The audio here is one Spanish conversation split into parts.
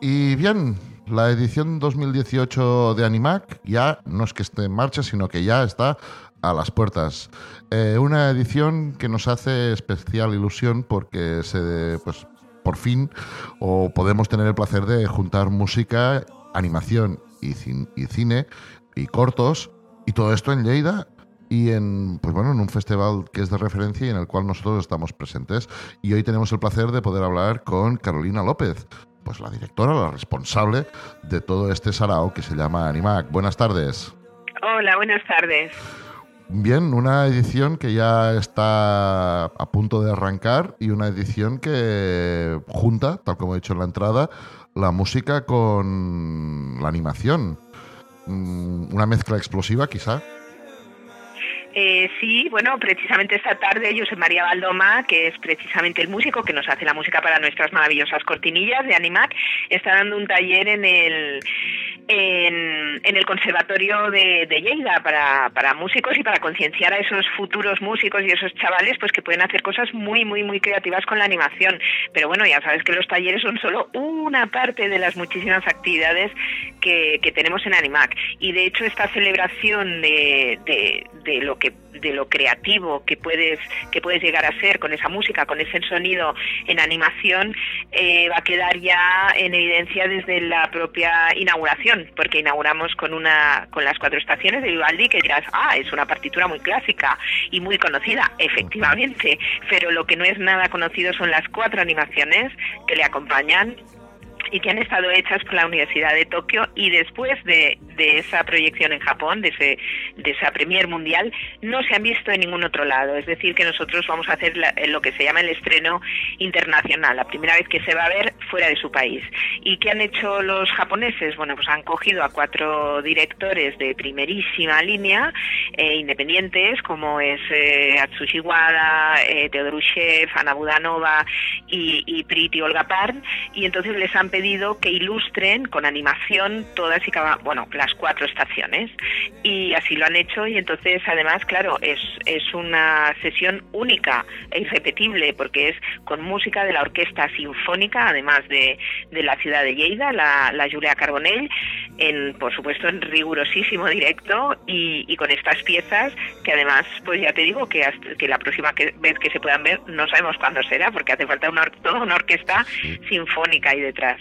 Y bien, la edición 2018 de Animac ya no es que esté en marcha, sino que ya está a las puertas. Eh, una edición que nos hace especial ilusión porque se, pues, por fin o podemos tener el placer de juntar música, animación y, y cine y cortos y todo esto en Lleida y en pues bueno en un festival que es de referencia y en el cual nosotros estamos presentes. Y hoy tenemos el placer de poder hablar con Carolina López pues la directora la responsable de todo este sarao que se llama Animac. Buenas tardes. Hola, buenas tardes. bien una edición que ya está a punto de arrancar y una edición que junta tal como he dicho en la entrada la música con la animación. Mm, una mezcla explosiva quizá Eh, sí, bueno, precisamente esta tarde José María Valdoma, que es precisamente el músico que nos hace la música para nuestras maravillosas cortinillas de Animac, está dando un taller en el en, en el Conservatorio de, de Lleida para, para músicos y para concienciar a esos futuros músicos y esos chavales pues que pueden hacer cosas muy, muy, muy creativas con la animación. Pero bueno, ya sabes que los talleres son solo una parte de las muchísimas actividades que, que tenemos en Animac. Y de hecho esta celebración de, de, de lo que de lo creativo que puedes que puedes llegar a ser con esa música, con ese sonido en animación, eh, va a quedar ya en evidencia desde la propia inauguración, porque inauguramos con una con las cuatro estaciones de Vivaldi, que dirás, ah, es una partitura muy clásica y muy conocida, efectivamente, pero lo que no es nada conocido son las cuatro animaciones que le acompañan y que han estado hechas por la Universidad de Tokio y después de, de esa proyección en Japón, de, ese, de esa premier mundial, no se han visto en ningún otro lado. Es decir, que nosotros vamos a hacer la- lo que se llama el estreno internacional, la primera vez que se va a ver fuera de su país. ¿Y qué han hecho los japoneses? Bueno, pues han cogido a cuatro directores de primerísima línea, eh, independientes, como es eh, Atsushi Wada, eh, Teodoru Shev, Ana Budanova y, y Priti Olga Parn, y entonces les han pedido que ilustren con animación todas y cada, bueno, las cuatro estaciones. Y así lo han hecho y entonces además, claro, es, es una sesión única e irrepetible porque es con música de la Orquesta Sinfónica, además de, de la ciudad de Lleida, la, la Julia Carbonell, en, por supuesto en rigurosísimo directo y, y con estas piezas que además, pues ya te digo que, hasta- que la próxima que- vez que se puedan ver no sabemos cuándo será porque hace falta una, toda una orquesta sinfónica ahí detrás.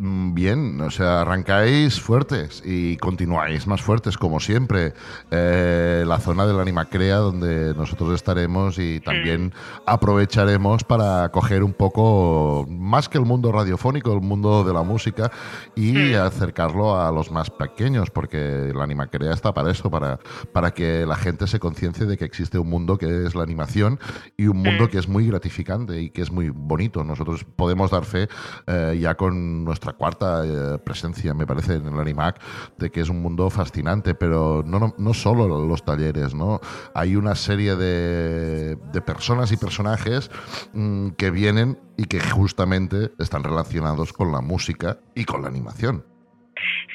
Bien, o sea, arrancáis fuertes y continuáis más fuertes como siempre. Eh, la zona de la Animacrea donde nosotros estaremos y también aprovecharemos para coger un poco más que el mundo radiofónico, el mundo de la música y acercarlo a los más pequeños porque la Animacrea está para eso, para, para que la gente se conciencie de que existe un mundo que es la animación y un mundo que es muy gratificante y que es muy bonito. Nosotros podemos dar fe eh, ya con nuestra cuarta eh, presencia, me parece, en el Animac, de que es un mundo fascinante, pero no, no, no solo los talleres, ¿no? Hay una serie de, de personas y personajes mm, que vienen y que justamente están relacionados con la música y con la animación.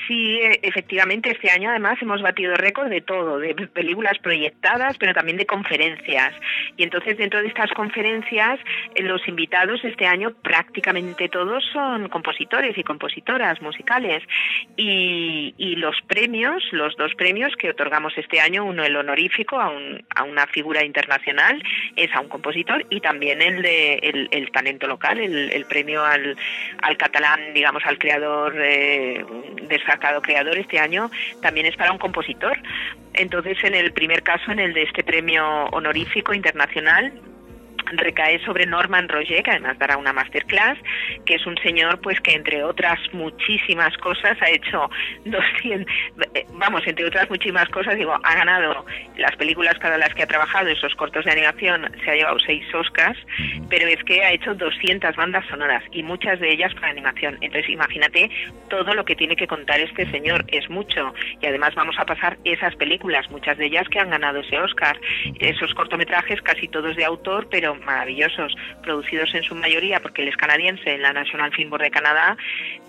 Sí, e- efectivamente, este año además hemos batido récord de todo, de películas proyectadas, pero también de conferencias. Y entonces dentro de estas conferencias, eh, los invitados este año prácticamente todos son compositores y compositoras musicales. Y, y los premios, los dos premios que otorgamos este año, uno el honorífico a, un- a una figura internacional, es a un compositor, y también el de el, talento local, el, el premio al, al catalán, digamos, al creador eh, destacado creador este año también es para un compositor. Entonces, en el primer caso, en el de este premio honorífico internacional, recae sobre Norman Roger, que además dará una masterclass, que es un señor pues que entre otras muchísimas cosas ha hecho 200, eh, vamos, entre otras muchísimas cosas, digo, ha ganado las películas para las que ha trabajado, esos cortos de animación, se ha llevado seis Oscars, pero es que ha hecho 200 bandas sonoras y muchas de ellas para animación. Entonces imagínate todo lo que tiene que contar este señor, es mucho. Y además vamos a pasar esas películas, muchas de ellas que han ganado ese Oscar, esos cortometrajes casi todos de autor, pero maravillosos, producidos en su mayoría porque él es canadiense en la National Film Board de Canadá,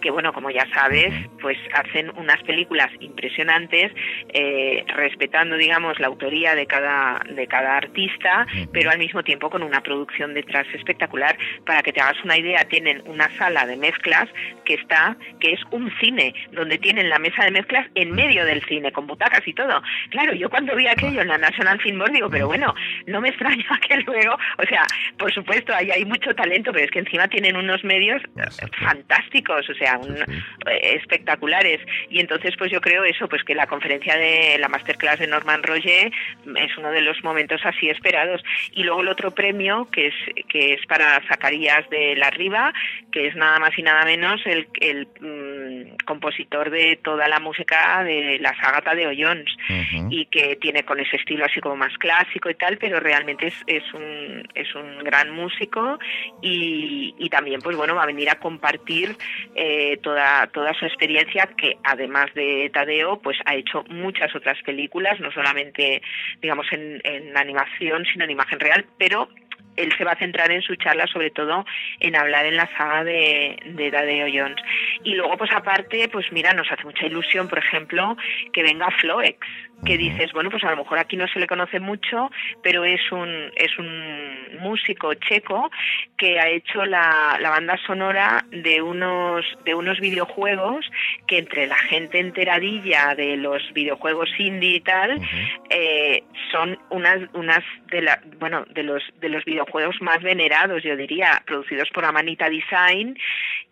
que bueno, como ya sabes, pues hacen unas películas impresionantes, eh, respetando, digamos, la autoría de cada, de cada artista, pero al mismo tiempo con una producción detrás espectacular. Para que te hagas una idea, tienen una sala de mezclas que está, que es un cine, donde tienen la mesa de mezclas en medio del cine, con butacas y todo. Claro, yo cuando vi aquello en la National Film Board digo, pero bueno, no me extraña que luego, o sea, por supuesto, ahí hay mucho talento, pero es que encima tienen unos medios Exacto. fantásticos, o sea, un- eh, espectaculares. Y entonces, pues yo creo eso, pues que la conferencia de la masterclass de Norman Roger es uno de los momentos así esperados. Y luego el otro premio, que es, que es para Zacarías de la Riva, que es nada más y nada menos el, el mm, compositor de toda la música de la sagata de Ollons y que tiene con ese estilo así como más clásico y tal, pero realmente es, es un es un gran músico y, y también pues bueno va a venir a compartir eh, toda toda su experiencia que además de Tadeo pues ha hecho muchas otras películas no solamente digamos en, en animación sino en imagen real pero él se va a centrar en su charla sobre todo en hablar en la saga de Tadeo Jones y luego pues aparte pues mira nos hace mucha ilusión por ejemplo que venga Floex que dices bueno pues a lo mejor aquí no se le conoce mucho pero es un es un músico checo que ha hecho la, la banda sonora de unos de unos videojuegos que entre la gente enteradilla de los videojuegos indie y tal eh, son unas unas de la bueno de los de los videojuegos más venerados yo diría producidos por Amanita Design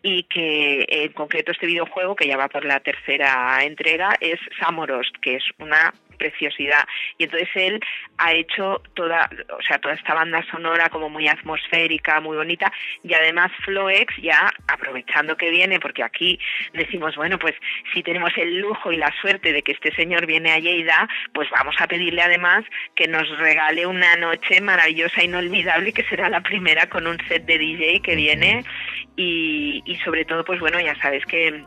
y que en concreto este videojuego que ya va por la tercera entrega es Samorost que es una preciosidad. Y entonces él ha hecho toda o sea toda esta banda sonora como muy atmosférica muy bonita. Y además Floex ya aprovechando que viene porque aquí decimos bueno pues si tenemos el lujo y la suerte de que este señor viene a Lleida pues vamos a pedirle además que nos regale una noche maravillosa inolvidable que será la primera con un set de DJ que viene. Y, y sobre todo pues bueno ya sabes que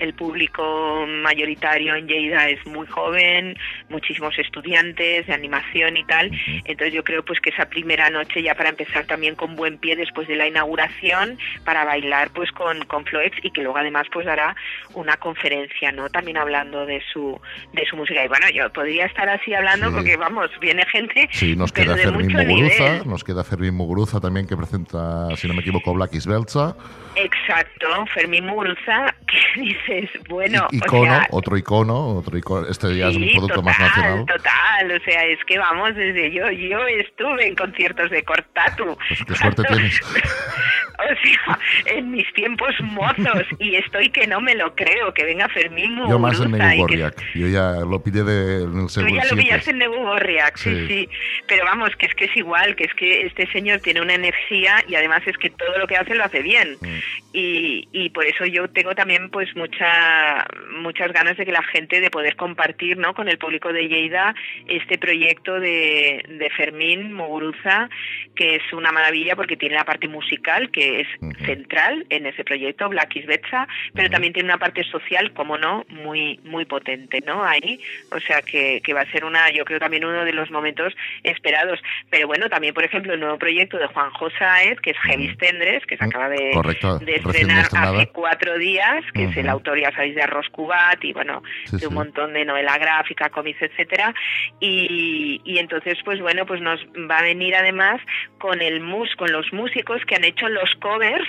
el público mayoritario en Lleida es muy joven, muchísimos estudiantes de animación y tal. Entonces yo creo pues que esa primera noche ya para empezar también con buen pie después de la inauguración para bailar pues con, con Floex y que luego además pues dará una conferencia, ¿no? También hablando de su de su música. Y bueno, yo podría estar así hablando Sí. porque vamos, viene gente Sí, nos queda Fermín Muguruza, nos queda Fermín Muguruza también que presenta, si no me equivoco, Black Isbelza. Exacto, Fermín Muguruza, que dices, bueno, I- o icono, sea, otro icono, otro icono. Este ya es un producto más nacional. Total, o sea, es que vamos, desde yo, yo estuve en conciertos de Cortatu. Pues qué suerte tienes. O sea, en mis tiempos mozos, y estoy que no me lo creo, que venga Fermín Yo más en Muguruza Negu que-. Yo ya lo pillé de, en el Tú ya lo pillaste en Nebu Gorriak, sí, Sí. sí. Pero vamos, que es que es igual, que es que este señor tiene una energía y además es que todo lo que hace lo hace bien. Mm. Y, y por eso yo tengo también pues mucha, muchas ganas de que la gente de poder compartir ¿no? con el público de Lleida este proyecto de, de Fermín Muguruza, que es una maravilla porque tiene la parte musical que es central en ese proyecto, Black is Betsa, pero también tiene una parte social, como no, muy muy potente, ¿no? Ahí, o sea que, que va a ser una, yo creo también uno de los momentos esperados. Pero bueno, también por ejemplo el nuevo proyecto de Juan Josáez, que es Heavy Tendres, que se acaba de, correcto, de recién estrenar hace cuatro días, que es el autor, ya sabéis, de Arroz Cubat y bueno, Sí, de un sí. montón de novela gráfica, cómics, etcétera. Y, y entonces, pues bueno, pues nos va a venir además con el mus, con los músicos que han hecho los covers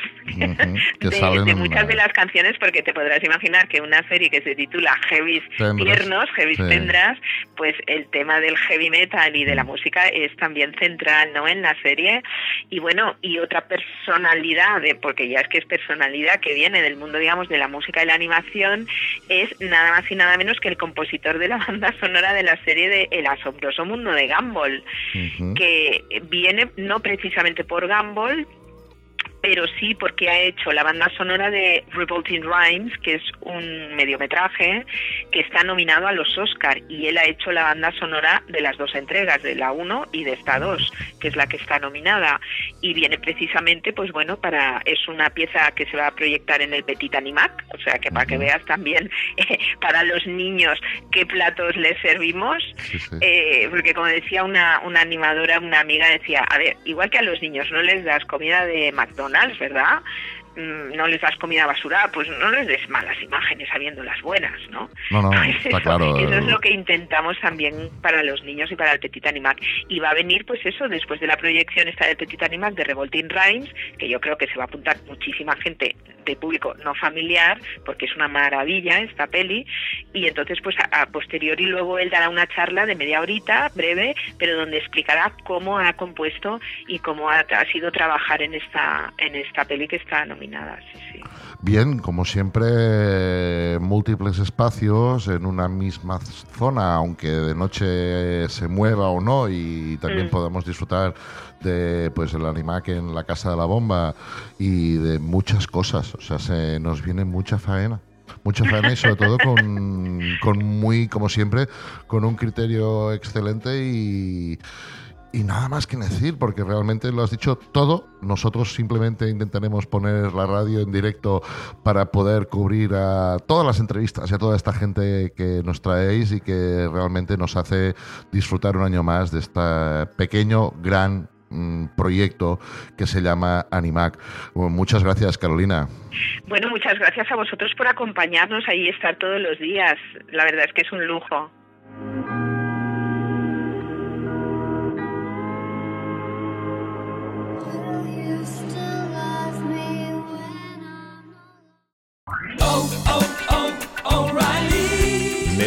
que de, de muchas la- de las canciones, porque te podrás imaginar que una serie que se titula Heavy. Tiernos, Heavy Sí. Tendras, pues el tema del heavy metal y de la Mm. música es también central, ¿no? En la serie. Y bueno, y otra personalidad, de- porque ya es que es personalidad que viene del mundo, digamos, de la música y la animación, es nada más y nada menos que el compositor de la banda sonora de la serie de El asombroso mundo de Gumball que viene no precisamente por Gumball, pero sí porque ha hecho la banda sonora de Revolting Rhymes, que es un mediometraje que está nominado a los Oscar y él ha hecho la banda sonora de las dos entregas, de la 1 y de esta 2, que es la que está nominada. Y viene precisamente pues bueno, para es una pieza que se va a proyectar en el Petit Animac, o sea, que para que veas también eh, para los niños qué platos les servimos. Sí, sí. eh, porque como decía una, una animadora, una amiga decía, a ver, igual que a los niños no les das comida de McDonald's, ¿verdad? Mm, No les das comida basura, pues no les des malas imágenes sabiendo las buenas, ¿no? No, no, está eso, claro. Eso es lo que intentamos también para los niños y para el Petit Animac. Y va a venir, pues eso, después de la proyección esta del Petit Animac de Revolting Rhymes, que yo creo que se va a apuntar muchísima gente de público no familiar, porque es una maravilla esta peli. Y entonces, pues a, a posteriori luego él dará una charla de media horita, breve, pero donde explicará cómo ha compuesto y cómo ha, ha sido trabajar en esta, en esta peli que está nominada. Sí, sí. Bien, como siempre, múltiples espacios en una misma zona, aunque de noche se mueva o no, y también Mm. podemos disfrutar de pues el animac en la casa de la bomba y de muchas cosas. O sea, se nos viene mucha faena. Mucha faena y sobre todo con, con muy, como siempre, con un criterio excelente y, y nada más que decir, porque realmente lo has dicho todo. Nosotros simplemente intentaremos poner la radio en directo para poder cubrir a todas las entrevistas y a toda esta gente que nos traéis y que realmente nos hace disfrutar un año más de este pequeño, gran proyecto que se llama Animac. Muchas gracias, Carolina. Bueno, muchas gracias a vosotros por acompañarnos ahí estar todos los días. La verdad es que es un lujo.